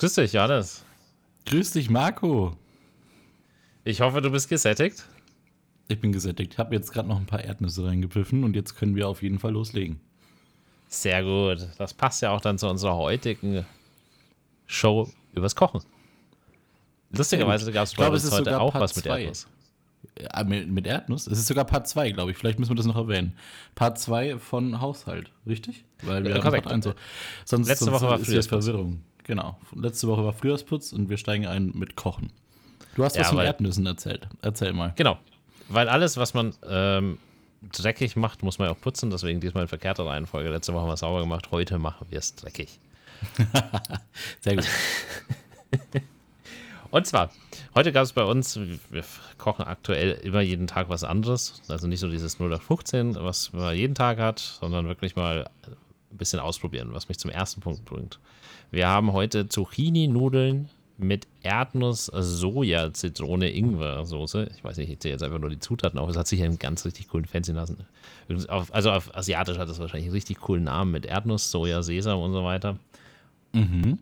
Grüß dich, Johannes. Grüß dich, Marco. Ich hoffe, du bist gesättigt. Ich bin gesättigt. Ich habe jetzt gerade noch ein paar Erdnüsse reingepfiffen und jetzt können wir auf jeden Fall loslegen. Sehr gut. Das passt ja auch dann zu unserer heutigen Show übers Kochen. Lustigerweise gab es bei uns heute auch Part was mit zwei. Erdnuss. Ja, mit, mit, Erdnuss? Es ist sogar Part 2, glaube ich. Vielleicht müssen wir das noch erwähnen. Part 2 von Haushalt, richtig? Weil wir ja, korrekt. Part 1 so. Sonst, Letzte sonst Woche war Frühjahrsputz. Verwirrung. Genau. Letzte Woche war Frühjahrsputz und wir steigen ein mit Kochen. Du hast ja, was von Erdnüssen erzählt. Erzähl mal. Genau. Weil alles, was man ähm, dreckig macht, muss man ja auch putzen. Deswegen diesmal in verkehrter Reihenfolge. Letzte Woche haben wir es sauber gemacht. Heute machen wir es dreckig. Sehr gut. Und zwar, heute gab es bei uns, wir kochen aktuell immer jeden Tag was anderes. Also nicht so dieses 0 nach 15, was man jeden Tag hat, sondern wirklich mal ein bisschen ausprobieren, was mich zum ersten Punkt bringt. Wir haben heute Zucchini-Nudeln mit Erdnuss, Soja, Zitrone, Ingwer-Soße. Ich weiß nicht, ich zähle jetzt einfach nur die Zutaten auf. Es hat sich einen ganz richtig coolen Fancy lassen. Also auf Asiatisch hat es wahrscheinlich einen richtig coolen Namen mit Erdnuss, Soja, Sesam und so weiter. Mhm.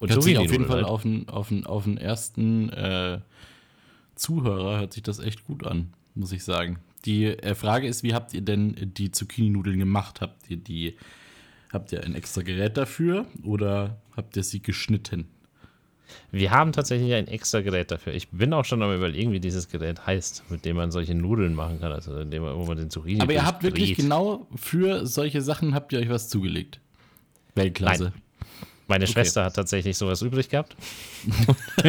Und hört sich auf jeden Fall halt. auf den, auf den, auf den ersten äh, Zuhörer hört sich das echt gut an, muss ich sagen. Die äh, Frage ist, wie habt ihr denn die Zucchini-Nudeln gemacht? Habt ihr die, habt ihr ein extra Gerät dafür oder habt ihr sie geschnitten? Wir haben tatsächlich ein extra Gerät dafür. Ich bin auch schon am überlegen, wie dieses Gerät heißt, mit dem man solche Nudeln machen kann, also indem man, wo man den Zucchini Aber ihr habt wirklich genau für solche Sachen habt ihr euch was zugelegt. Weltklasse. Nein. Meine okay. Schwester hat tatsächlich sowas übrig gehabt.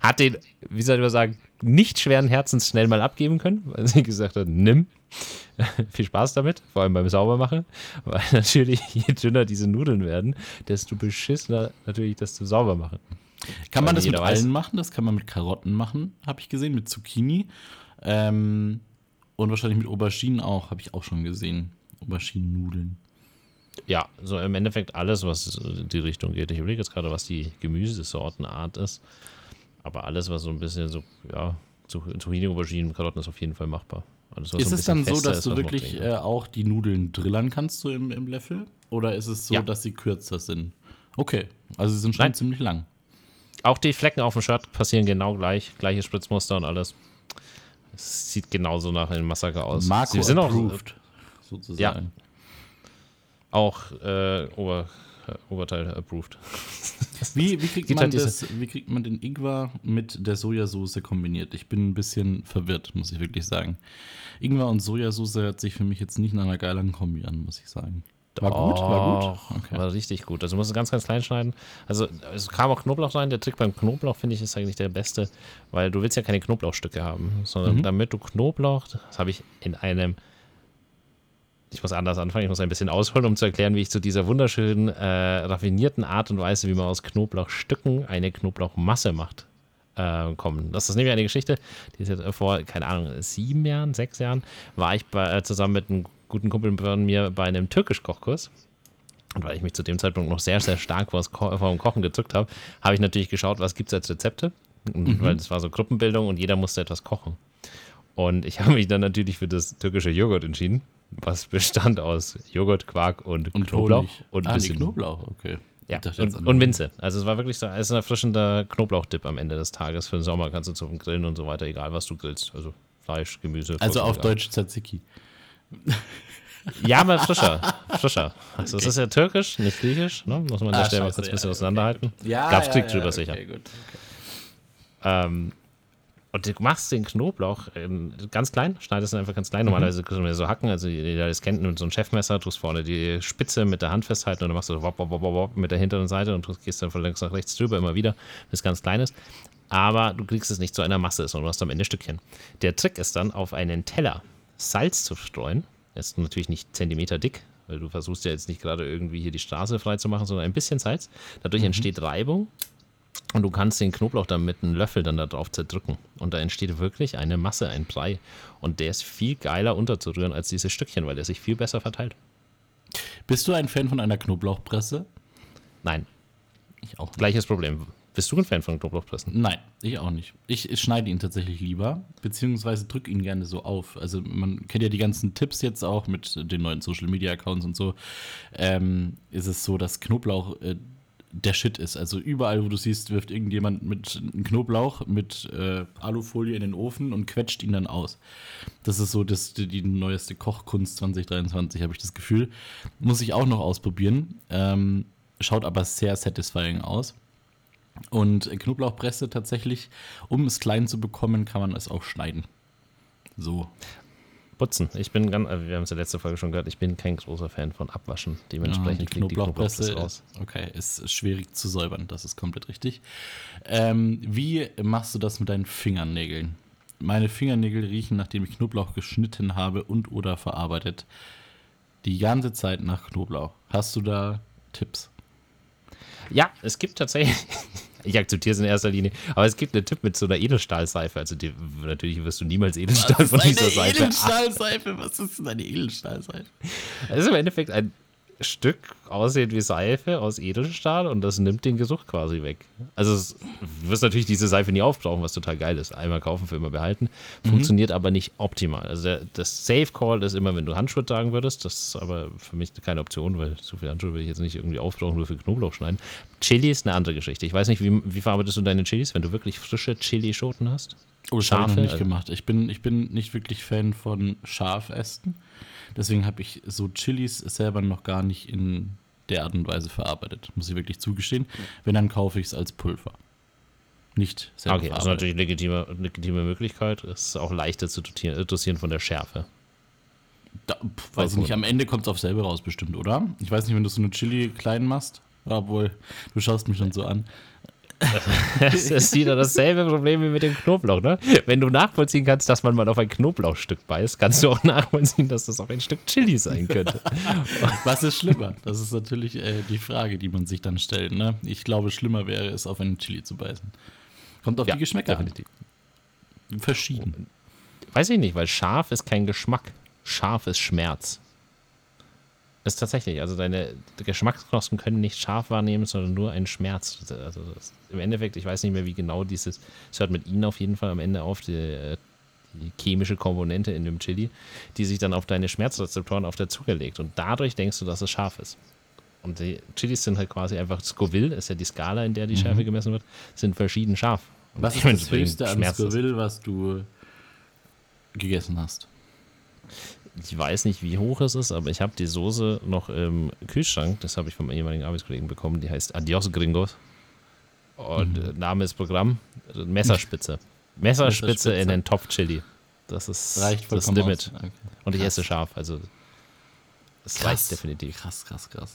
hat den, wie soll ich sagen, nicht schweren Herzens schnell mal abgeben können, weil sie gesagt hat, nimm. Viel Spaß damit, vor allem beim Saubermachen, weil natürlich je dünner diese Nudeln werden, desto beschissener natürlich das zu sauber machen. Kann man das mit weiß. allen machen? Das kann man mit Karotten machen, habe ich gesehen, mit Zucchini. Ähm, und wahrscheinlich mit Auberginen auch, habe ich auch schon gesehen. Auberginen-Nudeln. Ja, so im Endeffekt alles, was in die Richtung geht. Ich überlege jetzt gerade, was die Gemüsesortenart ist. Aber alles, was so ein bisschen so, ja, Zucchini, Auberginen, Karotten ist auf jeden Fall machbar. Alles, ist so es dann so, dass ist, du wirklich äh, auch die Nudeln drillern kannst, so im, im Löffel? Oder ist es so, ja. dass sie kürzer sind? Okay, also sie sind schon Nein. ziemlich lang. Auch die Flecken auf dem Shirt passieren genau gleich. Gleiche Spritzmuster und alles. Es sieht genauso nach einem Massaker aus. Marco sie sind approved, auch, sozusagen. Ja, auch äh, Ober, äh, Oberteil approved. Wie, wie, kriegt man halt das, wie kriegt man den Ingwer mit der Sojasauce kombiniert? Ich bin ein bisschen verwirrt, muss ich wirklich sagen. Ingwer und Sojasauce hört sich für mich jetzt nicht nach einer geilen Kombi an, muss ich sagen. War gut, war gut. Okay. War richtig gut. Also du musst es ganz, ganz klein schneiden. Also es kam auch Knoblauch rein. Der Trick beim Knoblauch finde ich ist eigentlich der beste, weil du willst ja keine Knoblauchstücke haben, sondern mhm. damit du Knoblauch, das habe ich in einem ich muss anders anfangen, ich muss ein bisschen ausholen, um zu erklären, wie ich zu dieser wunderschönen, äh, raffinierten Art und Weise, wie man aus Knoblauchstücken eine Knoblauchmasse macht, äh, kommen. Das ist nämlich eine Geschichte, die ist jetzt vor, keine Ahnung, sieben Jahren, sechs Jahren, war ich bei, äh, zusammen mit einem guten Kumpel von mir bei einem Türkisch-Kochkurs. Und weil ich mich zu dem Zeitpunkt noch sehr, sehr stark vor dem Kochen gedrückt habe, habe ich natürlich geschaut, was gibt es als Rezepte. Mhm. Weil das war so Gruppenbildung und jeder musste etwas kochen. Und ich habe mich dann natürlich für das türkische Joghurt entschieden was bestand aus Joghurt, Quark und, und Knoblauch. Honig. Und ah, bisschen Knoblauch, okay. Ja, und, und Minze. Also es war wirklich so, es ist ein erfrischender Knoblauchdip am Ende des Tages. Für den Sommer kannst du zum Grillen und so weiter, egal was du grillst. Also Fleisch, Gemüse. Also auf egal. Deutsch Tzatziki. Ja, aber frischer. Frischer. Also okay. es ist ja türkisch, nicht griechisch. Ne? Muss man an der ah, Stelle mal kurz ein bisschen ja, auseinanderhalten. Okay. Ja, Gab's ja, Krieg ja, drüber okay, sicher. Gut. Ähm, und du machst den Knoblauch ähm, ganz klein, schneidest ihn einfach ganz klein. Mhm. Normalerweise kannst du so hacken, also jeder das kennt, mit so ein Chefmesser, tust vorne die Spitze mit der Hand festhalten und dann machst du wop, wop, wop, wop, mit der hinteren Seite und du gehst dann von links nach rechts drüber immer wieder, bis ganz klein ist. Aber du kriegst es nicht zu einer Masse, sondern du hast am Ende Stückchen. Der Trick ist dann, auf einen Teller Salz zu streuen. ist natürlich nicht Zentimeter dick, weil du versuchst ja jetzt nicht gerade irgendwie hier die Straße frei zu machen, sondern ein bisschen Salz. Dadurch mhm. entsteht Reibung und du kannst den Knoblauch dann mit einem Löffel dann da drauf zerdrücken. Und da entsteht wirklich eine Masse, ein Brei. Und der ist viel geiler unterzurühren als diese Stückchen, weil der sich viel besser verteilt. Bist du ein Fan von einer Knoblauchpresse? Nein. Ich auch. Nicht. Gleiches Problem. Bist du ein Fan von Knoblauchpressen? Nein, ich auch nicht. Ich, ich schneide ihn tatsächlich lieber, beziehungsweise drücke ihn gerne so auf. Also man kennt ja die ganzen Tipps jetzt auch mit den neuen Social Media Accounts und so. Ähm, ist es so, dass Knoblauch äh, der Shit ist. Also überall, wo du siehst, wirft irgendjemand mit einem Knoblauch mit äh, Alufolie in den Ofen und quetscht ihn dann aus. Das ist so das, die, die neueste Kochkunst 2023, habe ich das Gefühl. Muss ich auch noch ausprobieren. Ähm, schaut aber sehr satisfying aus. Und Knoblauchpresse tatsächlich, um es klein zu bekommen, kann man es auch schneiden. So. Putzen. Ich bin ganz, wir haben es in der letzten Folge schon gehört, ich bin kein großer Fan von Abwaschen. Dementsprechend ja, die Knoblauchpresse die raus. Okay, ist schwierig zu säubern, das ist komplett richtig. Ähm, wie machst du das mit deinen Fingernägeln? Meine Fingernägel riechen, nachdem ich Knoblauch geschnitten habe und oder verarbeitet, die ganze Zeit nach Knoblauch. Hast du da Tipps? Ja, es gibt tatsächlich, ich akzeptiere es in erster Linie, aber es gibt einen Tipp mit so einer Edelstahlseife. Also die, natürlich wirst du niemals Edelstahl von dieser Seife. Edelstahlseife? Was ist denn eine Edelstahlseife? Das ist im Endeffekt ein Stück aussieht wie Seife aus Edelstahl und das nimmt den Geruch quasi weg. Also es, du wirst natürlich diese Seife nie aufbrauchen, was total geil ist. Einmal kaufen, für immer behalten. Mhm. Funktioniert mhm. aber nicht optimal. Also der, das Safe Call ist immer, wenn du Handschuhe tragen würdest. Das ist aber für mich keine Option, weil so viele Handschuhe will ich jetzt nicht irgendwie aufbrauchen, nur für Knoblauch schneiden. Chili ist eine andere Geschichte. Ich weiß nicht, wie, wie verarbeitest du deine Chilis, wenn du wirklich frische Chili-Schoten hast? Oh, noch nicht also gemacht. Ich bin, ich bin nicht wirklich Fan von Schafästen. Deswegen habe ich so Chilis selber noch gar nicht in der Art und Weise verarbeitet, muss ich wirklich zugestehen. Wenn, dann kaufe ich es als Pulver. Nicht selber Okay, das ist natürlich eine legitime, legitime Möglichkeit. Es ist auch leichter zu dosieren von der Schärfe. Da, pf, weiß ich nicht, am Ende kommt es auf selber raus bestimmt, oder? Ich weiß nicht, wenn du so eine Chili klein machst, obwohl, du schaust mich schon so an das ist wieder dasselbe Problem wie mit dem Knoblauch, ne? Wenn du nachvollziehen kannst, dass man mal auf ein Knoblauchstück beißt, kannst du auch nachvollziehen, dass das auch ein Stück Chili sein könnte. Was ist schlimmer? Das ist natürlich äh, die Frage, die man sich dann stellt, ne? Ich glaube, schlimmer wäre es, auf einen Chili zu beißen. Kommt auf ja, die Geschmäcker definitiv. an. Verschieden. Weiß ich nicht, weil scharf ist kein Geschmack. Scharf ist Schmerz. Das ist tatsächlich, also deine Geschmacksknospen können nicht scharf wahrnehmen, sondern nur einen Schmerz. Also im Endeffekt, ich weiß nicht mehr, wie genau dieses, es hört mit ihnen auf jeden Fall am Ende auf, die, die, chemische Komponente in dem Chili, die sich dann auf deine Schmerzrezeptoren auf der Zunge legt. Und dadurch denkst du, dass es scharf ist. Und die Chilis sind halt quasi einfach Scoville, ist ja die Skala, in der die Schärfe mhm. gemessen wird, sind verschieden scharf. Und was ist das höchste an Scoville, was du gegessen hast? Ich weiß nicht, wie hoch es ist, aber ich habe die Soße noch im Kühlschrank. Das habe ich von meinem ehemaligen Arbeitskollegen bekommen. Die heißt Adios Gringos. Und mhm. Name ist Programm Messerspitze. Messerspitze, Messerspitze. in den Topf-Chili. Das ist reicht das Limit. Okay. Und ich esse scharf. Also, es reicht definitiv. Krass, krass, krass.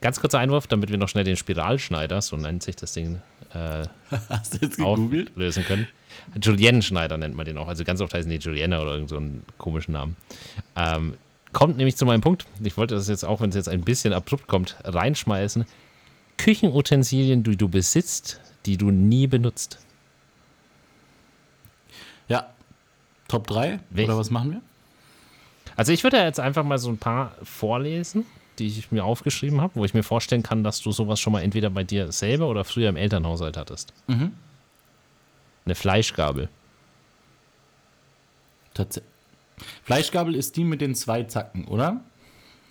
Ganz kurzer Einwurf, damit wir noch schnell den Spiralschneider, so nennt sich das Ding, äh, Hast du jetzt gegoogelt? lösen können. Julienne-Schneider nennt man den auch. Also ganz oft heißen die Julienne oder irgend so einen komischen Namen. Ähm, kommt nämlich zu meinem Punkt. Ich wollte das jetzt auch, wenn es jetzt ein bisschen abrupt kommt, reinschmeißen. Küchenutensilien, die du besitzt, die du nie benutzt. Ja. Top 3? Welch? Oder was machen wir? Also ich würde jetzt einfach mal so ein paar vorlesen die ich mir aufgeschrieben habe, wo ich mir vorstellen kann, dass du sowas schon mal entweder bei dir selber oder früher im Elternhaushalt hattest. Mhm. Eine Fleischgabel. Tatsächlich. Fleischgabel ist die mit den zwei Zacken, oder?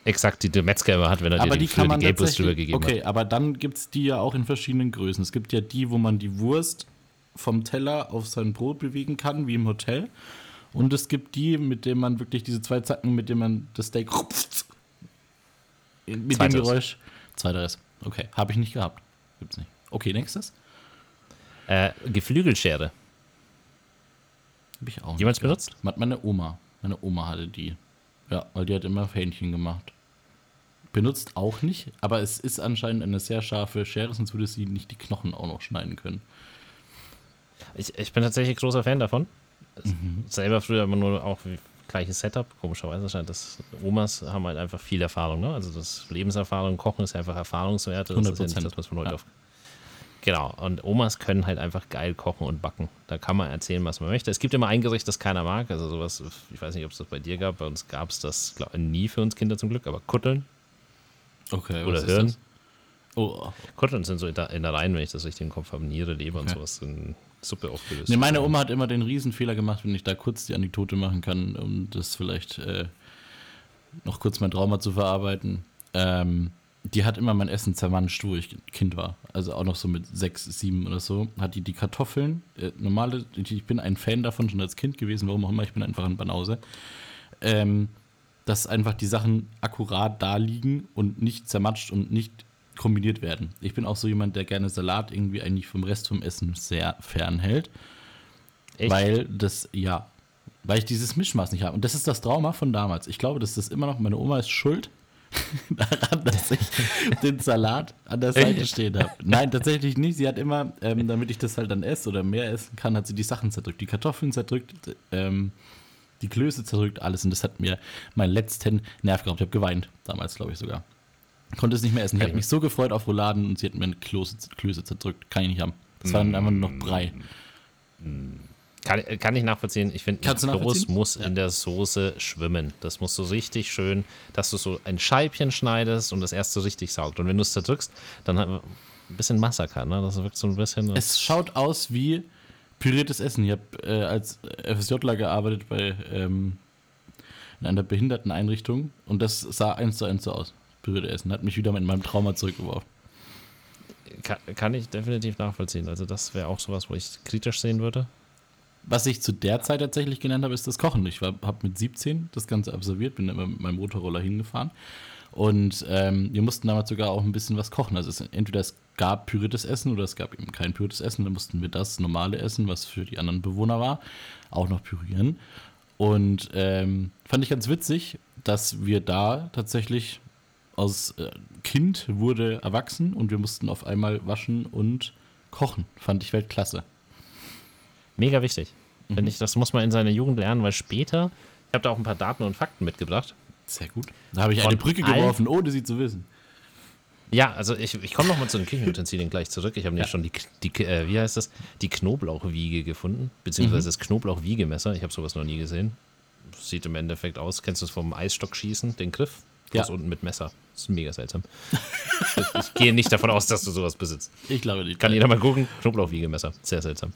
Exakt, die der Metzger immer hat, wenn er aber dir die, die kann man die drüber gegeben okay, hat. Okay, aber dann gibt es die ja auch in verschiedenen Größen. Es gibt ja die, wo man die Wurst vom Teller auf sein Brot bewegen kann, wie im Hotel. Und es gibt die, mit denen man wirklich diese zwei Zacken, mit denen man das Steak mit Zweiteres. dem Geräusch. Zweiteres. Okay, habe ich nicht gehabt. Gibt's nicht. Okay, nächstes. Äh, Geflügelschere. Habe ich auch. Jemals benutzt? Meine Oma. Meine Oma hatte die. Ja, weil die hat immer Fähnchen gemacht. Benutzt auch nicht, aber es ist anscheinend eine sehr scharfe Schere, sonst würde sie nicht die Knochen auch noch schneiden können. Ich, ich bin tatsächlich großer Fan davon. Mhm. Selber früher immer nur auch gleiches Setup. Komischerweise scheint das, Omas haben halt einfach viel Erfahrung. Ne? Also das Lebenserfahrung, Kochen ist einfach Erfahrungswerte. Das 100%. ist ja nicht das, was von heute ja. auf. Genau, und Omas können halt einfach geil kochen und backen. Da kann man erzählen, was man möchte. Es gibt immer ein Gericht, das keiner mag. Also sowas, ich weiß nicht, ob es das bei dir gab. Bei uns gab es das glaub, nie für uns Kinder zum Glück, aber Kutteln. Okay, Oder Hirn. Oh. Kutteln sind so in der, in der Reihen, wenn ich das richtig im Kopf habe. Niere, Leber okay. und sowas. Sind Suppe aufgelöst. Nee, meine Oma hat immer den Riesenfehler gemacht, wenn ich da kurz die Anekdote machen kann, um das vielleicht äh, noch kurz mein Trauma zu verarbeiten. Ähm, die hat immer mein Essen zermanscht, wo ich Kind war. Also auch noch so mit sechs, sieben oder so. Hat die die Kartoffeln, äh, normale, ich bin ein Fan davon schon als Kind gewesen, warum auch immer, ich bin einfach ein Banause. Ähm, dass einfach die Sachen akkurat da liegen und nicht zermatscht und nicht kombiniert werden. Ich bin auch so jemand, der gerne Salat irgendwie eigentlich vom Rest vom Essen sehr fernhält. Echt? Weil das, ja, weil ich dieses Mischmaß nicht habe. Und das ist das Trauma von damals. Ich glaube, das ist immer noch, meine Oma ist schuld daran, dass ich den Salat an der Seite stehen habe. Nein, tatsächlich nicht. Sie hat immer, ähm, damit ich das halt dann esse oder mehr essen kann, hat sie die Sachen zerdrückt. Die Kartoffeln zerdrückt, ähm, die Klöße zerdrückt, alles. Und das hat mir meinen letzten Nerv geraubt. Ich habe geweint, damals glaube ich sogar. Konnte es nicht mehr essen. Ich habe mich so gefreut auf Rouladen und sie hat mir eine Klöße, Klöße zerdrückt. Kann ich nicht haben. Das war dann einfach nur noch Brei. Kann, kann ich nachvollziehen. Ich finde, Kloß muss ja. in der Soße schwimmen. Das muss so richtig schön, dass du so ein Scheibchen schneidest und das erst so richtig saugt. Und wenn du es zerdrückst, dann hat man ein bisschen Massaker, ne? Das wirkt so ein bisschen. Es schaut aus wie püriertes Essen. Ich habe äh, als FSJler gearbeitet bei ähm, in einer Behinderteneinrichtung und das sah eins zu eins so aus. Püriertes Essen. Hat mich wieder mit meinem Trauma zurückgeworfen. Kann, kann ich definitiv nachvollziehen. Also, das wäre auch sowas, wo ich kritisch sehen würde. Was ich zu der Zeit tatsächlich gelernt habe, ist das Kochen. Ich habe mit 17 das Ganze absolviert, bin immer mit meinem Motorroller hingefahren. Und ähm, wir mussten damals sogar auch ein bisschen was kochen. Also es, entweder es gab püriertes Essen oder es gab eben kein püriertes Essen. Dann mussten wir das normale Essen, was für die anderen Bewohner war, auch noch pürieren. Und ähm, fand ich ganz witzig, dass wir da tatsächlich aus äh, Kind wurde erwachsen und wir mussten auf einmal waschen und kochen. Fand ich Weltklasse. Mega wichtig. Mhm. Finde ich, das muss man in seiner Jugend lernen, weil später, ich habe da auch ein paar Daten und Fakten mitgebracht. Sehr gut. Da habe ich eine Brücke geworfen, ohne sie zu wissen. Ja, also ich, ich komme nochmal zu den Küchenutensilien gleich zurück. Ich habe ja. schon die, die äh, wie heißt das, die Knoblauchwiege gefunden, beziehungsweise mhm. das Knoblauchwiegemesser. Ich habe sowas noch nie gesehen. Sieht im Endeffekt aus. Kennst du es vom Eisstockschießen, den Griff? Ja. unten mit Messer. Das ist mega seltsam. ich, ich, gehe nicht davon aus, dass du sowas besitzt. Ich glaube nicht. Kann jeder mal gucken. Knoblauchwiegemesser. Sehr seltsam.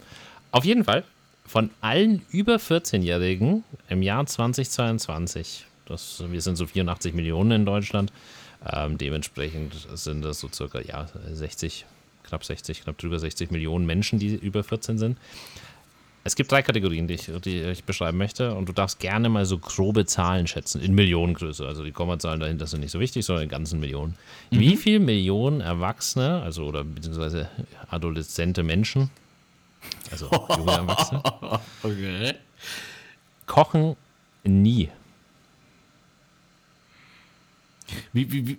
Auf jeden Fall, von allen über 14-Jährigen im Jahr 2022, das, wir sind so 84 Millionen in Deutschland, ähm, dementsprechend sind das so circa ja, 60, knapp 60, knapp drüber 60 Millionen Menschen, die über 14 sind. Es gibt drei Kategorien, die ich, die ich beschreiben möchte, und du darfst gerne mal so grobe Zahlen schätzen, in Millionengröße. Also die Kommazahlen dahinter sind nicht so wichtig, sondern in ganzen Millionen. Mhm. Wie viele Millionen Erwachsene, also oder beziehungsweise adoleszente Menschen, also junge Erwachsene. Okay. Kochen nie. Wie, wie, wie?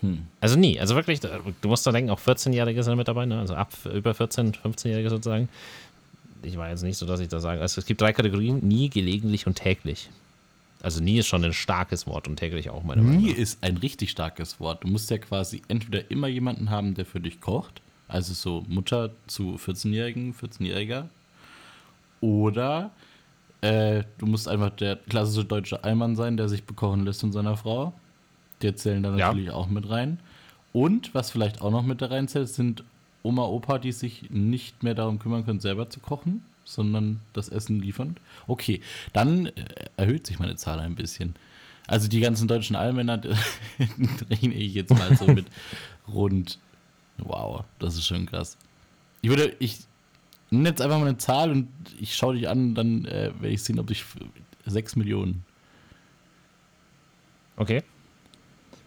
Hm. Also nie. Also wirklich, du musst da denken, auch 14-Jährige sind mit dabei, ne? also ab über 14, 15-Jährige sozusagen. Ich war jetzt nicht so, dass ich da sage. Also es gibt drei Kategorien: nie, gelegentlich und täglich. Also nie ist schon ein starkes Wort und täglich auch meine Meinung. Nie ist ein richtig starkes Wort. Du musst ja quasi entweder immer jemanden haben, der für dich kocht, also so Mutter zu 14-Jährigen, 14-Jähriger. Oder äh, du musst einfach der klassische deutsche Allmann sein, der sich bekochen lässt von seiner Frau. Die zählen da natürlich ja. auch mit rein. Und was vielleicht auch noch mit da reinzählt, sind Oma, Opa, die sich nicht mehr darum kümmern können, selber zu kochen, sondern das Essen liefern. Okay, dann äh, erhöht sich meine Zahl ein bisschen. Also die ganzen deutschen Allmänner rechne ich jetzt mal so mit rund Wow, das ist schon krass. Ich würde, ich nenne jetzt einfach mal eine Zahl und ich schaue dich an, dann äh, werde ich sehen, ob ich 6 Millionen. Okay.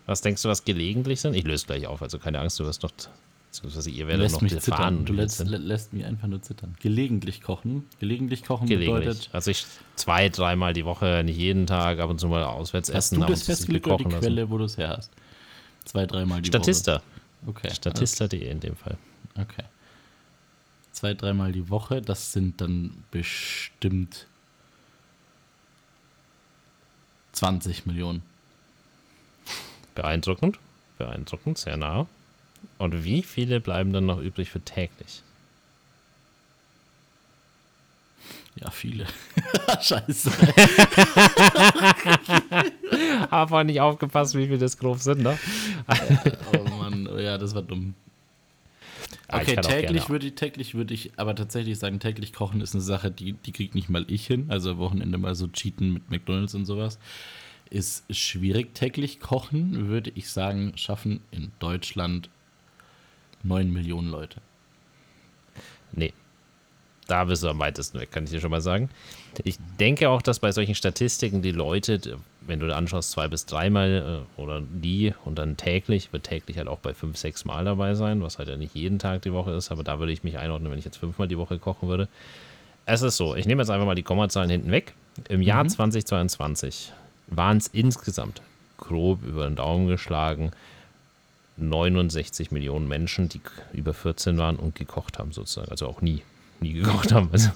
Was denkst du, was gelegentlich sind? Ich löse gleich auf, also keine Angst, du wirst noch, beziehungsweise ihr werdet noch mich zittern. Du lässt, lässt, mich einfach nur zittern. Gelegentlich kochen. Gelegentlich kochen gelegentlich. bedeutet. Also ich zwei, dreimal die Woche, nicht jeden Tag, ab und zu mal auswärts hast essen. Hast du das festgelegt oder die Quelle, wo du es her hast? Zwei, dreimal die Statista. Woche. Okay. Statista.de in dem Fall. Okay. Zwei, dreimal die Woche, das sind dann bestimmt 20 Millionen. Beeindruckend. Beeindruckend, sehr nah. Und wie viele bleiben dann noch übrig für täglich? Ja, viele. Scheiße. Aber nicht aufgepasst, wie viele das grob sind, ne? oh Mann, oh ja, das war dumm. Ah, okay, täglich würde ich, täglich würde ich aber tatsächlich sagen, täglich kochen ist eine Sache, die, die kriegt nicht mal ich hin. Also Wochenende mal so cheaten mit McDonalds und sowas. ist schwierig. Täglich kochen, würde ich sagen, schaffen in Deutschland 9 Millionen Leute. Nee. Da bist du am weitesten weg, kann ich dir schon mal sagen. Ich denke auch, dass bei solchen Statistiken die Leute, wenn du da anschaust, zwei bis dreimal äh, oder die und dann täglich, wird täglich halt auch bei fünf, sechs Mal dabei sein, was halt ja nicht jeden Tag die Woche ist, aber da würde ich mich einordnen, wenn ich jetzt fünfmal die Woche kochen würde. Es ist so, ich nehme jetzt einfach mal die Kommazahlen hinten weg. Im Jahr mhm. 2022 waren es insgesamt grob über den Daumen geschlagen 69 Millionen Menschen, die über 14 waren und gekocht haben sozusagen. Also auch nie, nie gekocht haben. Also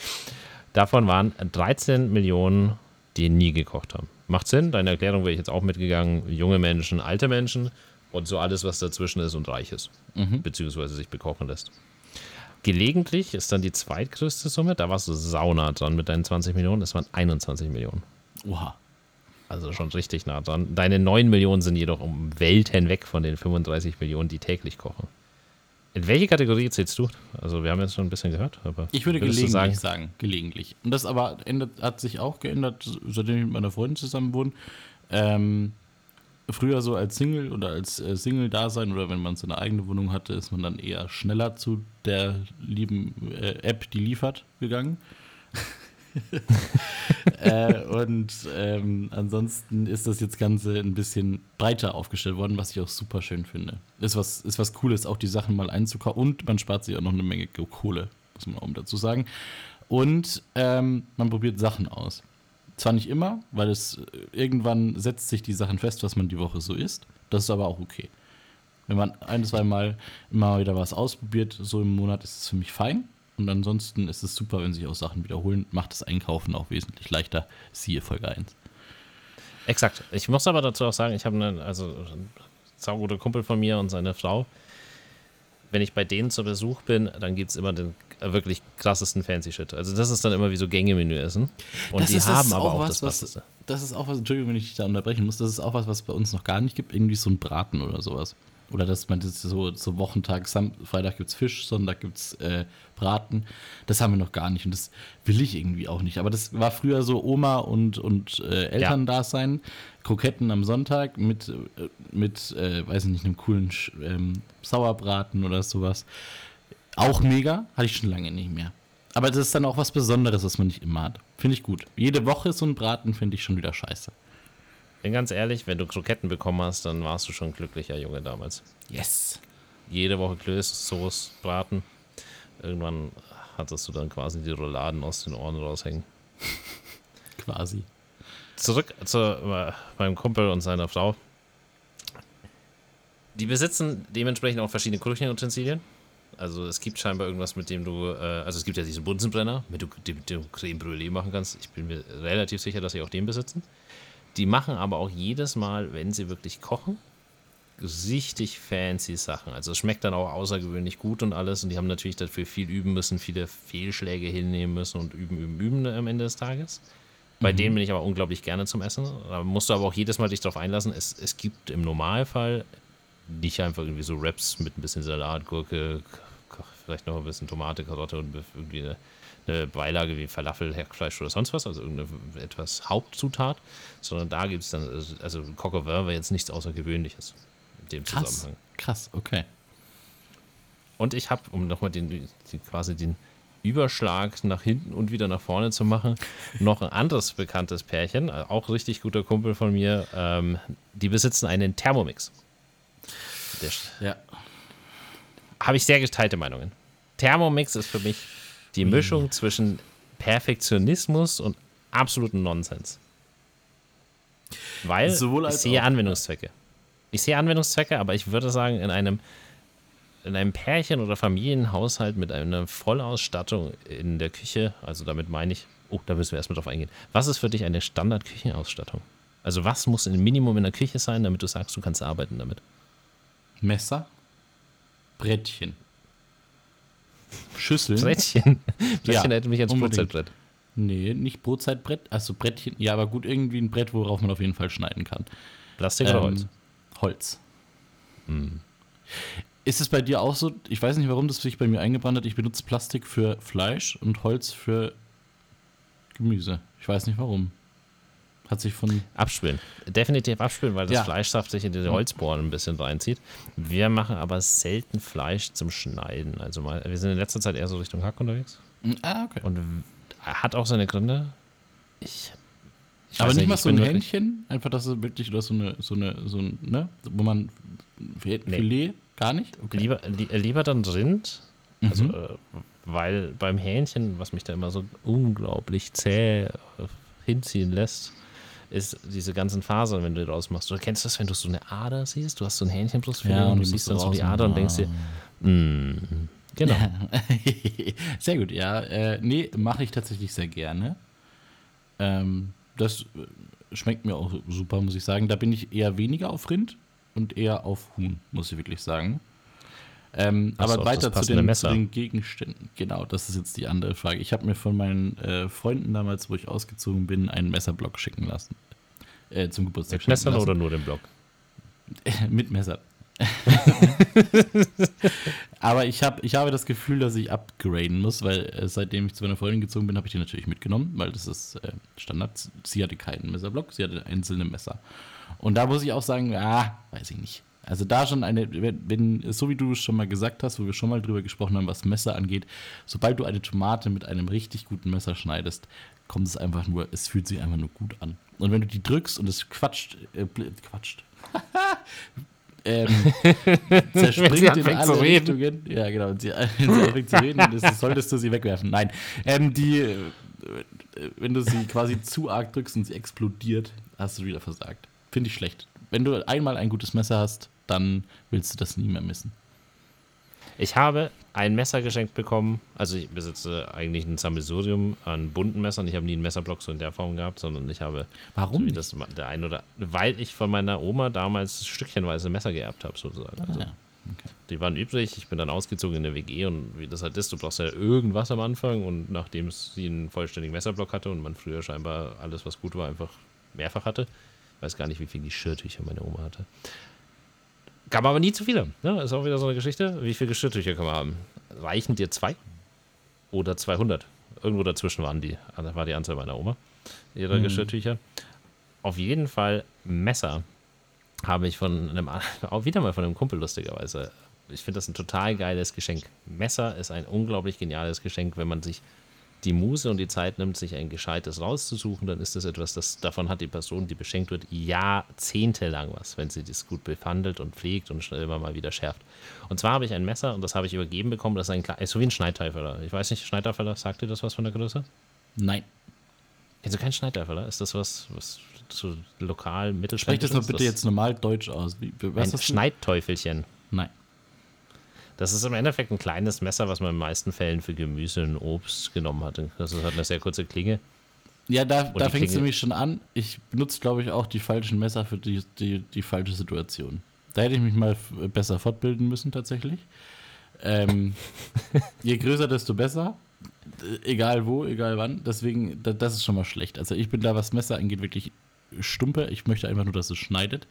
davon waren 13 Millionen, die nie gekocht haben. Macht Sinn, deine Erklärung wäre ich jetzt auch mitgegangen. Junge Menschen, alte Menschen und so alles, was dazwischen ist und reich ist, mhm. beziehungsweise sich bekochen lässt. Gelegentlich ist dann die zweitgrößte Summe, da warst du sauna dran mit deinen 20 Millionen, das waren 21 Millionen. Oha. Also schon richtig nah dran. Deine 9 Millionen sind jedoch um Welten weg von den 35 Millionen, die täglich kochen. In welche Kategorie zählst du? Also wir haben jetzt schon ein bisschen gehört, aber ich würde gelegentlich sagen? sagen? gelegentlich. Und das aber ändert, hat sich auch geändert, seitdem ich mit meiner Freundin zusammen wohne. Ähm, früher so als Single oder als äh, Single-Dasein oder wenn man so eine eigene Wohnung hatte, ist man dann eher schneller zu der lieben äh, App, die liefert, gegangen. äh, und ähm, ansonsten ist das jetzt Ganze ein bisschen breiter aufgestellt worden, was ich auch super schön finde. Ist was, ist was Cooles, auch die Sachen mal einzukaufen und man spart sich auch noch eine Menge Kohle, muss man auch dazu sagen. Und ähm, man probiert Sachen aus. Zwar nicht immer, weil es äh, irgendwann setzt sich die Sachen fest, was man die Woche so isst. Das ist aber auch okay. Wenn man ein, zwei Mal immer wieder was ausprobiert, so im Monat, ist es für mich fein. Und ansonsten ist es super, wenn sich auch Sachen wiederholen. Macht das Einkaufen auch wesentlich leichter. Siehe Folge 1. Exakt. Ich muss aber dazu auch sagen, ich habe einen, also ein sauguter Kumpel von mir und seine Frau. Wenn ich bei denen zu Besuch bin, dann gibt es immer den wirklich krassesten Fancy Shit. Also das ist dann immer wie so Gängemenü essen. Und das die haben aber auch, was, das was, Das ist auch was, Entschuldigung, wenn ich dich da unterbrechen muss, das ist auch was, was es bei uns noch gar nicht gibt. Irgendwie so ein Braten oder sowas. Oder dass man das so, so Wochentag, Sam Freitag gibt es Fisch, Sonntag gibt es äh, Braten. Das haben wir noch gar nicht und das will ich irgendwie auch nicht. Aber das war früher so Oma und, und äh, Eltern ja. Kroketten am Sonntag mit, äh, mit äh, weiß ich nicht, einem coolen ähm, Sauerbraten oder sowas. Auch mega, hatte ich schon lange nicht mehr. Aber das ist dann auch was Besonderes, was man nicht immer hat. Finde ich gut. Jede Woche so ein Braten finde ich schon wieder scheiße. Bin ganz ehrlich, wenn du Kroketten bekommen hast, dann warst du schon ein glücklicher Junge damals. Yes. Jede Woche Klöße, Soße, Braten. Irgendwann hattest du dann quasi die Rouladen aus den Ohren raushängen. quasi. Zurück zu äh, meinem Kumpel und seiner Frau. Die besitzen dementsprechend auch verschiedene Küchenutensilien. Also es gibt scheinbar irgendwas, mit dem du, äh, also es gibt ja diesen Bunsenbrenner, mit dem du Creme Brûlée machen kannst. Ich bin mir relativ sicher, dass sie auch den besitzen. Die machen aber auch jedes Mal, wenn sie wirklich kochen, richtig fancy Sachen. Also es schmeckt dann auch außergewöhnlich gut und alles. Und die haben natürlich dafür viel üben müssen, viele Fehlschläge hinnehmen müssen und üben, üben, üben am Ende des Tages. Bei mhm. denen bin ich aber unglaublich gerne zum Essen. Da musst du aber auch jedes Mal dich darauf einlassen. Es, es gibt im Normalfall nicht einfach irgendwie so Wraps mit ein bisschen Salat, Gurke, vielleicht noch ein bisschen Tomate, Karotte und irgendwie eine eine Beilage wie Falafel, Hackfleisch oder sonst was, also irgendeine etwas Hauptzutat, sondern da gibt es dann, also Coq au vin war jetzt nichts Außergewöhnliches in dem Krass. Zusammenhang. Krass, okay. Und ich habe, um nochmal den, den, quasi den Überschlag nach hinten und wieder nach vorne zu machen, noch ein anderes bekanntes Pärchen, auch richtig guter Kumpel von mir, ähm, die besitzen einen Thermomix. Der, ja. Habe ich sehr geteilte Meinungen. Thermomix ist für mich die hm. Mischung zwischen Perfektionismus und absoluten Nonsens. Weil ich sehe Anwendungszwecke. Ich sehe Anwendungszwecke, aber ich würde sagen, in einem, in einem Pärchen- oder Familienhaushalt mit einer Vollausstattung in der Küche, also damit meine ich, oh, da müssen wir erstmal drauf eingehen. Was ist für dich eine Standard-Küchenausstattung? Also, was muss ein Minimum in der Küche sein, damit du sagst, du kannst arbeiten damit? Messer, Brettchen, Schüsseln. Brettchen. Brettchen ja, hätte mich als Brotzeitbrett. Nee, nicht Brotzeitbrett. Also Brettchen. Ja, aber gut, irgendwie ein Brett, worauf man auf jeden Fall schneiden kann. Plastik ähm, oder Holz? Holz. Hm. Ist es bei dir auch so? Ich weiß nicht, warum das sich bei mir eingebrannt hat. Ich benutze Plastik für Fleisch und Holz für Gemüse. Ich weiß nicht warum. Hat sich von. Abspülen. Definitiv abspülen, weil das ja. Fleischsaft sich in die Holzbohren ein bisschen reinzieht. Wir machen aber selten Fleisch zum Schneiden. Also mal, wir sind in letzter Zeit eher so Richtung Hack unterwegs. Hm, ah, okay. Und hat auch seine Gründe. Ich. ich aber nicht, mal so ein Hähnchen, einfach, dass es wirklich, oder so eine, so eine, so ein, ne, wo man Filet, nee. gar nicht? Okay. Lieber, li lieber dann Rind, also, mhm. äh, weil beim Hähnchen, was mich da immer so unglaublich zäh äh, hinziehen lässt, ist diese ganzen Fasern, wenn du draus machst. Du kennst das, wenn du so eine Ader siehst, du hast so ein Hähnchenbrustfilet ja, und du siehst dann so die Ader und denkst dir, mm, genau. sehr gut, ja. Äh, nee, mache ich tatsächlich sehr gerne. Ähm, das schmeckt mir auch super, muss ich sagen. Da bin ich eher weniger auf Rind und eher auf Huhn, muss ich wirklich sagen. Ähm, aber so, weiter zu den, zu den, Gegenständen. Genau, das ist jetzt die andere Frage. Ich habe mir von meinen äh, Freunden damals, wo ich ausgezogen bin, einen Messerblock schicken lassen. Äh, zum Geburtstag. Mit Messer oder nur den Block? Mit Messer. aber ich, hab, ich habe das Gefühl, dass ich upgraden muss, weil äh, seitdem ich zu meiner Freundin gezogen bin, habe ich die natürlich mitgenommen, weil das ist äh, Standard. Sie hatte keinen Messerblock, sie hatte einzelne Messer. Und da muss ich auch sagen, ah, weiß ich nicht. Also da schon eine, wenn, so wie du es schon mal gesagt hast, wo wir schon mal drüber gesprochen haben, was Messer angeht, sobald du eine Tomate mit einem richtig guten Messer schneidest, kommt es einfach nur, es fühlt sich einfach nur gut an. Und wenn du die drückst und es quatscht, äh, quatscht, ähm, zerspringt in alle Richtungen. Ja, genau. Sie, wenn sie anfängt zu reden, dann solltest du sie wegwerfen. Nein, ähm, die, äh, wenn du sie quasi zu arg drückst und sie explodiert, hast du wieder versagt. Finde ich schlecht. Wenn du einmal ein gutes Messer hast, dann willst du das nie mehr missen. Ich habe ein Messer geschenkt bekommen. Also ich besitze eigentlich ein Sammelsurium an bunten Messern. Ich habe nie einen Messerblock so in der Form gehabt, sondern ich habe. Warum? So das, der ein oder weil ich von meiner Oma damals stückchenweise Messer geerbt habe, sozusagen. Also, ah, okay. Die waren übrig. Ich bin dann ausgezogen in der WG und wie das halt ist, du brauchst ja irgendwas am Anfang und nachdem sie einen vollständigen Messerblock hatte und man früher scheinbar alles, was gut war, einfach mehrfach hatte, weiß gar nicht, wie viele Geschirrtücher meine Oma hatte. Gab aber nie zu viele. Ne? Ist auch wieder so eine Geschichte. Wie viele Geschirrtücher kann man haben? Reichen dir zwei? Oder 200? Irgendwo dazwischen waren die, war die Anzahl meiner Oma, ihrer mhm. Geschirrtücher. Auf jeden Fall Messer habe ich von einem, auch wieder mal von einem Kumpel lustigerweise. Ich finde das ein total geiles Geschenk. Messer ist ein unglaublich geniales Geschenk, wenn man sich die Muse und die Zeit nimmt, sich ein gescheites rauszusuchen, dann ist das etwas, das davon hat die Person, die beschenkt wird, jahrzehntelang was, wenn sie das gut behandelt und pflegt und immer mal wieder schärft. Und zwar habe ich ein Messer und das habe ich übergeben bekommen, das ist ein so wie ein Schneidteifeler. Ich weiß nicht, Schneidteifeler, sagt dir das was von der Größe? Nein. Also kein Schneidteifeler? Ist das was, was so lokal, mittelständisch Sprich das mal bitte jetzt normal deutsch aus. Wie, was ein Schneidteufelchen. Nein. Das ist im Endeffekt ein kleines Messer, was man in den meisten Fällen für Gemüse und Obst genommen hatte. Das hat eine sehr kurze Klinge. Ja, da, da fängt es nämlich schon an. Ich benutze, glaube ich, auch die falschen Messer für die, die, die falsche Situation. Da hätte ich mich mal besser fortbilden müssen, tatsächlich. Ähm, je größer, desto besser. Egal wo, egal wann. Deswegen, das ist schon mal schlecht. Also ich bin da, was Messer angeht, wirklich stumpe. Ich möchte einfach nur, dass es schneidet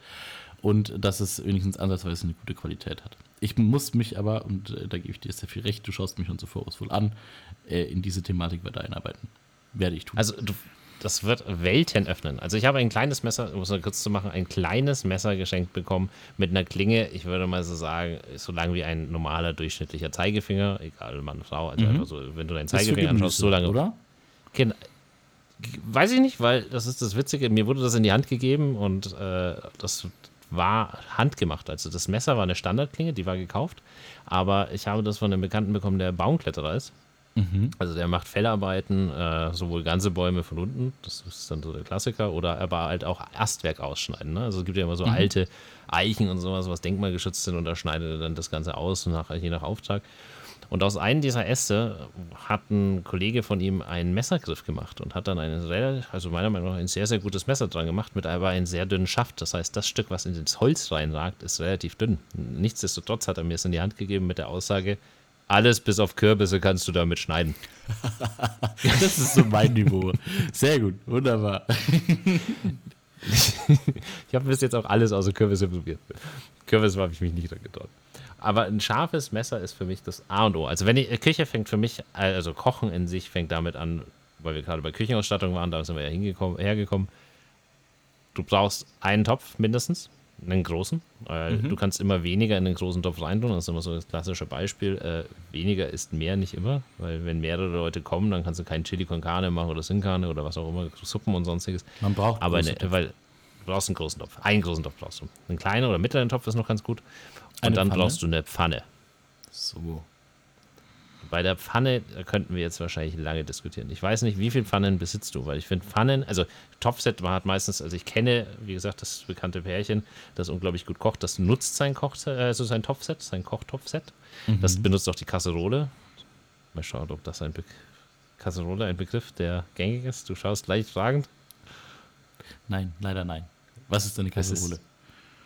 und dass es wenigstens ansatzweise eine gute Qualität hat. Ich muss mich aber, und äh, da gebe ich dir sehr viel recht, du schaust mich schon so vorwurfsvoll an, äh, in diese Thematik weiter einarbeiten. Werde ich tun. Also du, das wird Welten öffnen. Also ich habe ein kleines Messer, um es mal kurz zu machen, ein kleines Messer geschenkt bekommen mit einer Klinge, ich würde mal so sagen, so lang wie ein normaler durchschnittlicher Zeigefinger, egal Mann, Frau, also mhm. einfach so, wenn du deinen Zeigefinger anschaust, so lange. Oder? Genau. Weiß ich nicht, weil das ist das Witzige. Mir wurde das in die Hand gegeben und äh, das war handgemacht. Also das Messer war eine Standardklinge, die war gekauft. Aber ich habe das von einem Bekannten bekommen, der Baumkletterer ist. Mhm. Also der macht Fellarbeiten, äh, sowohl ganze Bäume von unten, das ist dann so der Klassiker, oder aber halt auch Astwerk ausschneiden. Ne? Also es gibt ja immer so mhm. alte Eichen und sowas, was denkmalgeschützt sind und da schneidet er dann das Ganze aus, nach, je nach Auftrag. Und aus einem dieser Äste hat ein Kollege von ihm einen Messergriff gemacht und hat dann ein, also meiner Meinung nach ein sehr, sehr gutes Messer dran gemacht, mit aber einem sehr dünnen Schaft. Das heißt, das Stück, was in das Holz reinragt, ist relativ dünn. Nichtsdestotrotz hat er mir es in die Hand gegeben mit der Aussage, alles bis auf Kürbisse kannst du damit schneiden. das ist so mein Niveau. Sehr gut, wunderbar. ich habe bis jetzt auch alles außer Kürbisse probiert. Kürbisse habe ich mich nicht dran getraut. Aber ein scharfes Messer ist für mich das A und O. Also wenn die Küche fängt für mich, also Kochen in sich fängt damit an, weil wir gerade bei Küchenausstattung waren, da sind wir ja hingekommen, hergekommen. du brauchst einen Topf mindestens, einen großen. Mhm. Du kannst immer weniger in den großen Topf reintun. Das ist immer so das klassische Beispiel. Äh, weniger ist mehr nicht immer, weil wenn mehrere Leute kommen, dann kannst du keinen Chili con Carne machen oder Sin Carne oder was auch immer, Suppen und sonstiges. Man braucht Aber eine, weil du brauchst einen großen Topf. Einen großen Topf brauchst du. Einen kleinen oder mittleren Topf ist noch ganz gut. Und eine dann Pfanne? brauchst du eine Pfanne. So. Bei der Pfanne könnten wir jetzt wahrscheinlich lange diskutieren. Ich weiß nicht, wie viele Pfannen besitzt du, weil ich finde Pfannen, also Topfset, man hat meistens, also ich kenne, wie gesagt, das bekannte Pärchen, das unglaublich gut kocht, das nutzt sein Koch, also sein Topfset, sein Kochtopfset. Mhm. Das benutzt auch die Kasserole. Mal schauen, ob das ein Be Kasserole ein Begriff, der gängig ist. Du schaust leicht fragend. Nein, leider nein. Was ist denn eine Kasserole?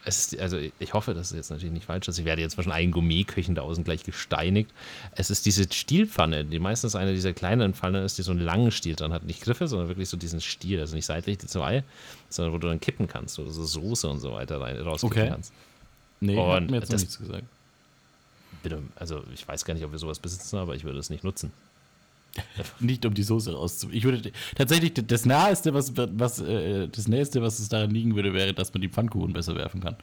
Ist, also ich hoffe, dass es jetzt natürlich nicht falsch ist. Ich werde jetzt zwischen allen Gourmetköchen da außen gleich gesteinigt. Es ist diese Stielpfanne, die meistens eine dieser kleineren Pfannen ist, die so einen langen Stiel dran hat. Nicht Griffe, sondern wirklich so diesen Stiel. Also nicht seitlich die zwei, sondern wo du dann kippen kannst, oder so Soße und so weiter rein, rauskippen okay. kannst. Nee, und hat mir jetzt das, nichts gesagt. Bitte, also ich weiß gar nicht, ob wir sowas besitzen, aber ich würde es nicht nutzen. nicht um die Soße rauszuholen. Ich würde tatsächlich das Naheste, was, was äh, das Nächste, was es daran liegen würde, wäre, dass man die Pfannkuchen besser werfen kann.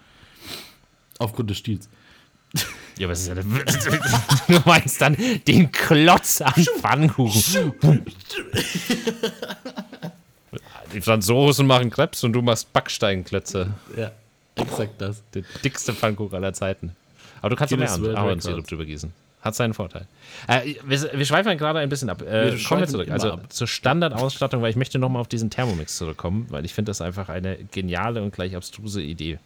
Aufgrund des Stils. Ja, aber es ist ja Du meinst dann den Klotz an Pfannkuchen. die Franzosen machen Krebs und du machst Backsteinklötze. Ja, exakt das. Der dickste Pfannkuchen aller Zeiten. Aber du kannst Guinness mehr Ahornsirup drüber gießen. Hat seinen Vorteil. Äh, wir, wir, schweifen gerade ein bisschen ab. Äh, kommen wir zurück. Also ab. zur Standardausstattung, weil ich möchte nochmal auf diesen Thermomix zurückkommen, weil ich finde das einfach eine geniale und gleich abstruse Idee.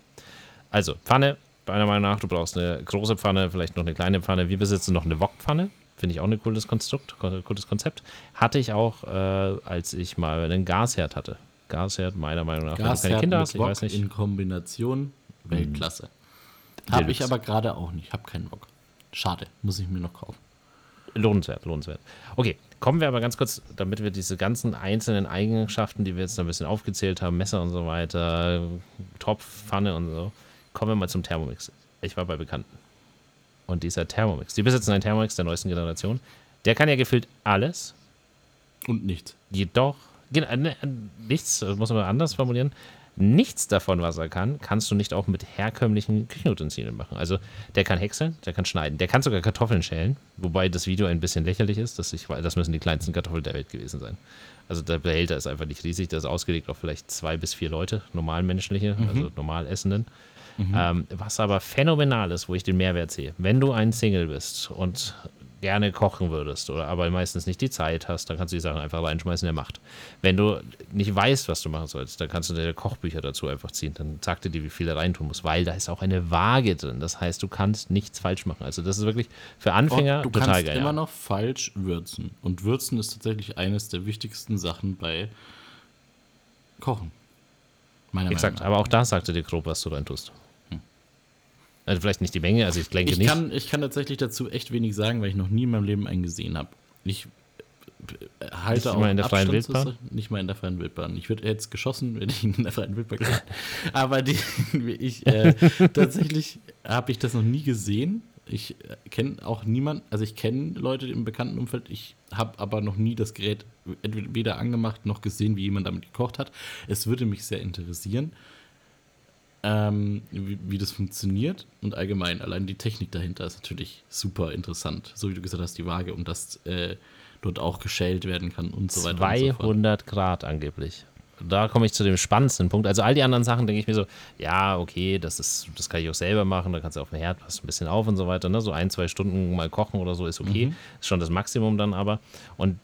Also, Pfanne, meiner Meinung nach, du brauchst eine große Pfanne, vielleicht noch eine kleine Pfanne. Wir besitzen noch eine Wokpfanne. Finde ich auch ein cooles Konstrukt, cooles Konzept. Hatte ich auch, äh, als ich mal einen Gasherd hatte. Gasherd, meiner Meinung nach, Gasherd wenn du keine Kinder hast, ich weiß nicht. In Kombination Weltklasse. Mhm. Habe ich aber gerade auch nicht. Habe keinen Bock. Schade, muss ich mir noch kaufen. Lohnenswert, lohnenswert. Okay, kommen wir aber ganz kurz, damit wir diese ganzen einzelnen Eigenschaften, die wir jetzt ein bisschen aufgezählt haben, Messer und so weiter, Topf, Pfanne und so, kommen wir mal zum Thermomix. Ich war bei Bekannten. Und dieser Thermomix, die besitzen einen Thermomix der neuesten Generation. Der kann ja gefühlt alles. Und nichts. Jedoch, ne, nichts, das muss man anders formulieren nichts davon, was er kann, kannst du nicht auch mit herkömmlichen Küchenutensilien machen. Also der kann häckseln, der kann schneiden, der kann sogar Kartoffeln schälen, wobei das Video ein bisschen lächerlich ist, dass ich, das müssen die kleinsten Kartoffeln der Welt gewesen sein. Also der Behälter ist einfach nicht riesig, der ist ausgelegt auf vielleicht zwei bis vier Leute, normalmenschliche, mhm. also normal Essenden. Mhm. Ähm, was aber phänomenal ist, wo ich den Mehrwert sehe, wenn du ein Single bist und gerne kochen würdest oder aber meistens nicht die Zeit hast, dann kannst du die Sachen einfach reinschmeißen, der macht. Wenn du nicht weißt, was du machen sollst, dann kannst du dir Kochbücher dazu einfach ziehen. Dann sagt er dir, wie viel er reintun muss, weil da ist auch eine Waage drin. Das heißt, du kannst nichts falsch machen. Also das ist wirklich für Anfänger du total geil. Du kannst immer noch falsch würzen. Und würzen ist tatsächlich eines der wichtigsten Sachen bei Kochen. Meiner Exakt, aber auch da sagte dir grob, was du rein tust. Also vielleicht nicht die Menge, also ich denke ich nicht. Kann, ich kann tatsächlich dazu echt wenig sagen, weil ich noch nie in meinem Leben einen gesehen habe. Ich äh, halte nicht auch mal in der freien Wildbahn? Nicht mal in der freien Wildbahn. Ich würde jetzt geschossen, wenn ich in der freien Wildbahn gehe. Aber die, ich, äh, tatsächlich habe ich das noch nie gesehen. Ich äh, kenne auch niemanden, also ich kenne Leute im bekannten Umfeld, ich habe aber noch nie das Gerät weder angemacht noch gesehen, wie jemand damit gekocht hat. Es würde mich sehr interessieren ähm, wie, wie, das funktioniert und allgemein allein die Technik dahinter ist natürlich super interessant. So wie du gesagt hast, die Waage, um das äh, dort auch geschält werden kann und so weiter. 200 so Grad angeblich. Da komme ich zu dem spannendsten Punkt. Also all die anderen Sachen denke ich mir so, ja, okay, das ist, das kann ich auch selber machen, da kannst du auf den Herd passt ein bisschen auf und so weiter. Ne? So ein, zwei Stunden mal kochen oder so ist okay. Mhm. Ist schon das Maximum dann aber. Und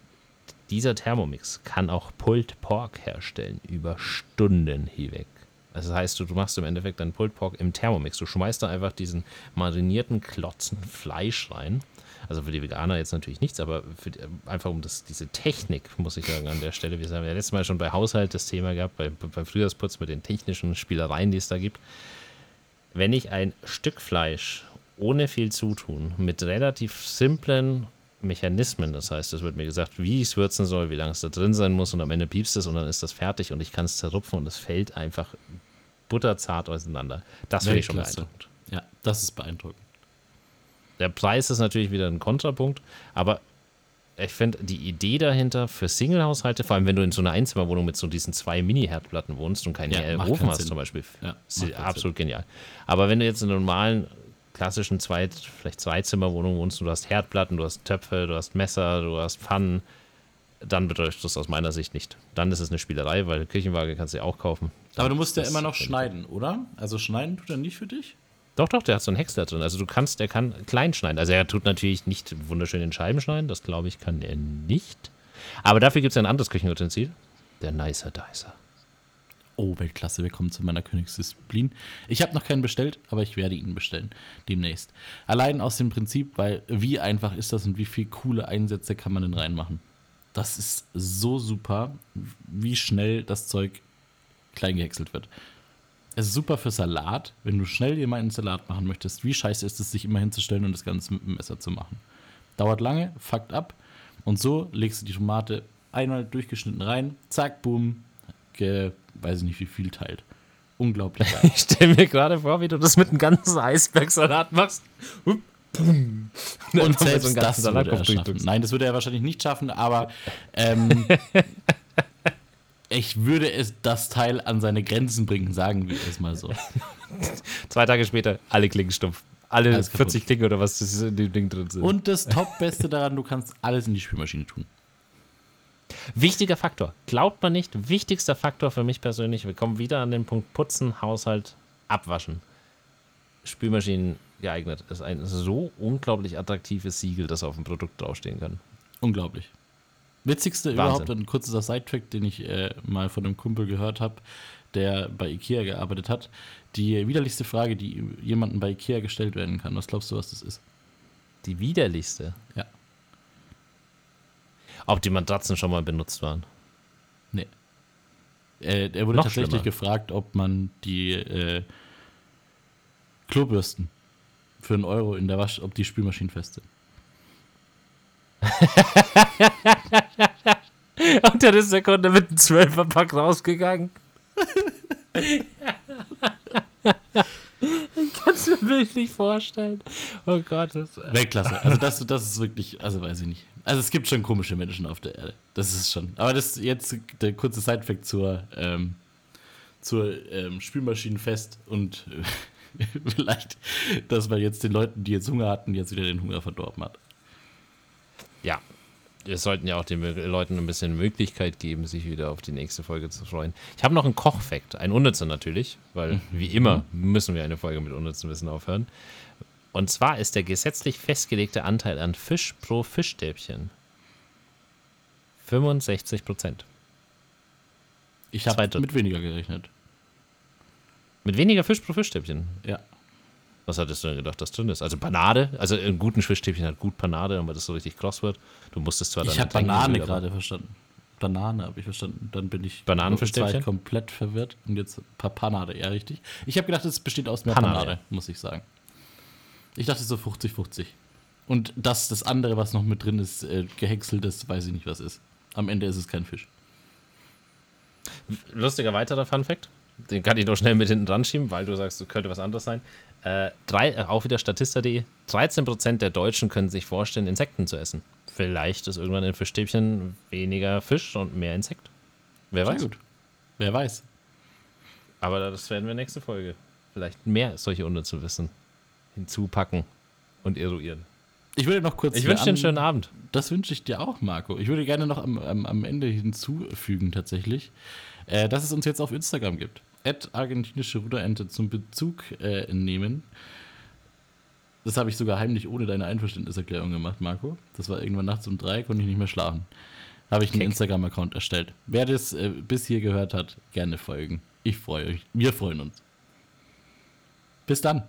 dieser Thermomix kann auch Pulled Pork herstellen über Stunden hinweg. Das heißt, du, du machst im Endeffekt deinen Pulled Pork im Thermomix. Du schmeißt da einfach diesen marinierten Klotzen Fleisch rein. Also für die Veganer jetzt natürlich nichts, aber die, einfach um das, diese Technik, muss ich sagen, an der Stelle. Wir haben ja letztes Mal schon bei Haushalt das Thema gehabt, bei, beim Frühjahrsputz mit den technischen Spielereien, die es da gibt. Wenn ich ein Stück Fleisch ohne viel Zutun mit relativ simplen Mechanismen. Das heißt, es wird mir gesagt, wie ich es würzen soll, wie lange es da drin sein muss und am Ende piepst es und dann ist das fertig und ich kann es zerrupfen und es fällt einfach butterzart auseinander. Das finde ich schon beeindruckend. Ja, das ist beeindruckend. Der Preis ist natürlich wieder ein Kontrapunkt, aber ich finde die Idee dahinter für Single-Haushalte, vor allem wenn du in so einer Einzimmerwohnung mit so diesen zwei Mini-Herdplatten wohnst und keinen ja, Ofen hast zum Beispiel, ja, ist absolut Sinn. genial. Aber wenn du jetzt in einer normalen, klassischen Zweit-, vielleicht Zweizimmerwohnung wohnst und du hast Herdplatten, du hast Töpfe, du hast Messer, du hast Pfannen, dann bedeutet das aus meiner Sicht nicht. Dann ist es eine Spielerei, weil Küchenwaage kannst du ja auch kaufen. Dann Aber du musst ja immer noch schneiden, oder? Also schneiden tut er nicht für dich? Doch, doch, der hat so einen Häcksler drin. Also du kannst, der kann klein schneiden. Also er tut natürlich nicht wunderschön in Scheiben schneiden, das glaube ich kann er nicht. Aber dafür gibt es ein anderes Küchenutensil, der Nicer Dicer. Oh, Weltklasse, willkommen zu meiner Königsdisziplin. Ich habe noch keinen bestellt, aber ich werde ihn bestellen demnächst. Allein aus dem Prinzip, weil wie einfach ist das und wie viele coole Einsätze kann man denn reinmachen? Das ist so super, wie schnell das Zeug klein gehäckselt wird. Es ist super für Salat, wenn du schnell einen Salat machen möchtest. Wie scheiße ist es, sich immer hinzustellen und das Ganze mit dem Messer zu machen? Dauert lange, fuckt ab. Und so legst du die Tomate einmal durchgeschnitten rein, zack, boom, ge, weiß ich nicht, wie viel teilt. Unglaublich. ich stelle mir gerade vor, wie du das mit einem ganzen Eisbergsalat machst. Und, und selbst so das würde er schaffen. Nein, das würde er wahrscheinlich nicht schaffen, aber ähm, ich würde es das Teil an seine Grenzen bringen, sagen wir es mal so. Zwei Tage später, alle Klingen stumpf. Alle alles 40 Klingen oder was das in dem Ding drin sind. Und das Top-Beste daran, du kannst alles in die Spülmaschine tun. Wichtiger Faktor. Glaubt man nicht, wichtigster Faktor für mich persönlich. Wir kommen wieder an den Punkt Putzen, Haushalt, Abwaschen. Spülmaschinen geeignet. Ist ein so unglaublich attraktives Siegel, das auf dem Produkt draufstehen kann. Unglaublich. Witzigste Wahnsinn. überhaupt, ein kurzer Sidetrack, den ich äh, mal von einem Kumpel gehört habe, der bei Ikea gearbeitet hat. Die widerlichste Frage, die jemandem bei Ikea gestellt werden kann. Was glaubst du, was das ist? Die widerlichste? Ja. Ob die Matratzen schon mal benutzt waren? Nee. Äh, er wurde Noch tatsächlich schlimmer. gefragt, ob man die äh, Klobürsten für einen Euro in der Wasch, ob die Spülmaschinen fest sind. Und dann ist der Kunde mit einem 12er Pack rausgegangen. ich es mir wirklich vorstellen. Oh Gott. Das Weltklasse. Also das, das ist wirklich, also weiß ich nicht. Also es gibt schon komische Menschen auf der Erde. Das ist schon. Aber das ist jetzt der kurze Sidefact zur, ähm, zur ähm, Spülmaschinenfest und äh, vielleicht, dass man jetzt den Leuten, die jetzt Hunger hatten, jetzt wieder den Hunger verdorben hat. Ja, wir sollten ja auch den Leuten ein bisschen Möglichkeit geben, sich wieder auf die nächste Folge zu freuen. Ich habe noch einen Kochfakt, ein unnützer natürlich, weil mhm. wie immer müssen wir eine Folge mit unnützen Wissen aufhören. Und zwar ist der gesetzlich festgelegte Anteil an Fisch pro Fischstäbchen 65 Prozent. Ich habe mit weniger gerechnet. Mit weniger Fisch pro Fischstäbchen? Ja. Was hattest du denn gedacht, dass drin ist? Also Panade, also in guten Fischstäbchen hat gut Panade, aber das so richtig kross wird. Du musstest zwar dann. Ich habe Banane gerade verstanden. Banane habe ich verstanden. Dann bin ich Bananenfischstäbchen komplett verwirrt und jetzt Panade, ja richtig. Ich habe gedacht, es besteht aus mehr Panade, Panade, muss ich sagen. Ich dachte so 50-50. Und das, das andere, was noch mit drin ist, äh, gehäckselt ist, weiß ich nicht, was ist. Am Ende ist es kein Fisch. Lustiger weiterer Fun Fact. Den kann ich noch schnell mit hinten dran schieben, weil du sagst, es könnte was anderes sein. Äh, drei, äh, auch wieder Statista.de. 13% der Deutschen können sich vorstellen, Insekten zu essen. Vielleicht ist irgendwann in Fischstäbchen weniger Fisch und mehr Insekt. Wer weiß. Gut. Wer weiß. Aber das werden wir nächste Folge. Vielleicht mehr solche unnützen Wissen hinzupacken und eruieren. Ich würde noch kurz. Ich wünsche dir einen schönen Abend. Das wünsche ich dir auch, Marco. Ich würde gerne noch am, am, am Ende hinzufügen, tatsächlich, äh, dass es uns jetzt auf Instagram gibt argentinische Ruderente zum Bezug äh, nehmen. Das habe ich sogar heimlich ohne deine Einverständniserklärung gemacht, Marco. Das war irgendwann nachts um drei, konnte ich nicht mehr schlafen. Habe ich einen Instagram-Account erstellt. Wer das äh, bis hier gehört hat, gerne folgen. Ich freue euch. Wir freuen uns. Bis dann.